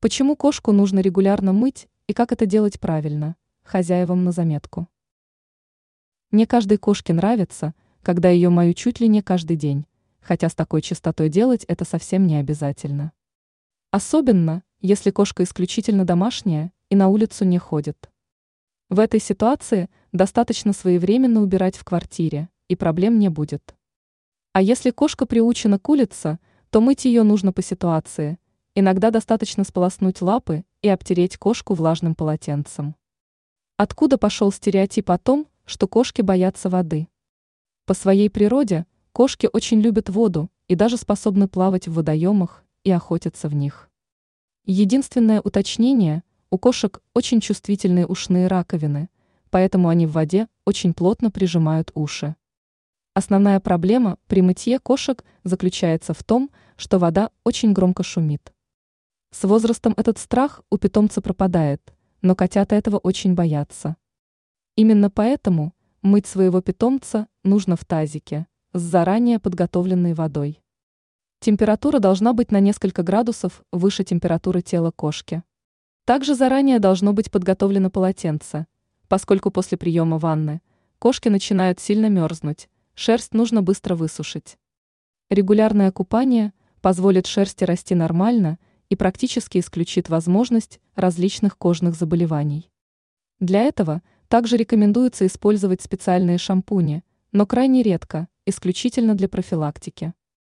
Почему кошку нужно регулярно мыть и как это делать правильно? Хозяевам на заметку. Не каждой кошке нравится, когда ее мою чуть ли не каждый день, хотя с такой частотой делать это совсем не обязательно. Особенно, если кошка исключительно домашняя и на улицу не ходит. В этой ситуации достаточно своевременно убирать в квартире, и проблем не будет. А если кошка приучена к улице, то мыть ее нужно по ситуации – Иногда достаточно сполоснуть лапы и обтереть кошку влажным полотенцем. Откуда пошел стереотип о том, что кошки боятся воды? По своей природе кошки очень любят воду и даже способны плавать в водоемах и охотиться в них. Единственное уточнение – у кошек очень чувствительные ушные раковины, поэтому они в воде очень плотно прижимают уши. Основная проблема при мытье кошек заключается в том, что вода очень громко шумит. С возрастом этот страх у питомца пропадает, но котята этого очень боятся. Именно поэтому мыть своего питомца нужно в тазике с заранее подготовленной водой. Температура должна быть на несколько градусов выше температуры тела кошки. Также заранее должно быть подготовлено полотенце, поскольку после приема ванны кошки начинают сильно мерзнуть, шерсть нужно быстро высушить. Регулярное купание позволит шерсти расти нормально и практически исключит возможность различных кожных заболеваний. Для этого также рекомендуется использовать специальные шампуни, но крайне редко, исключительно для профилактики.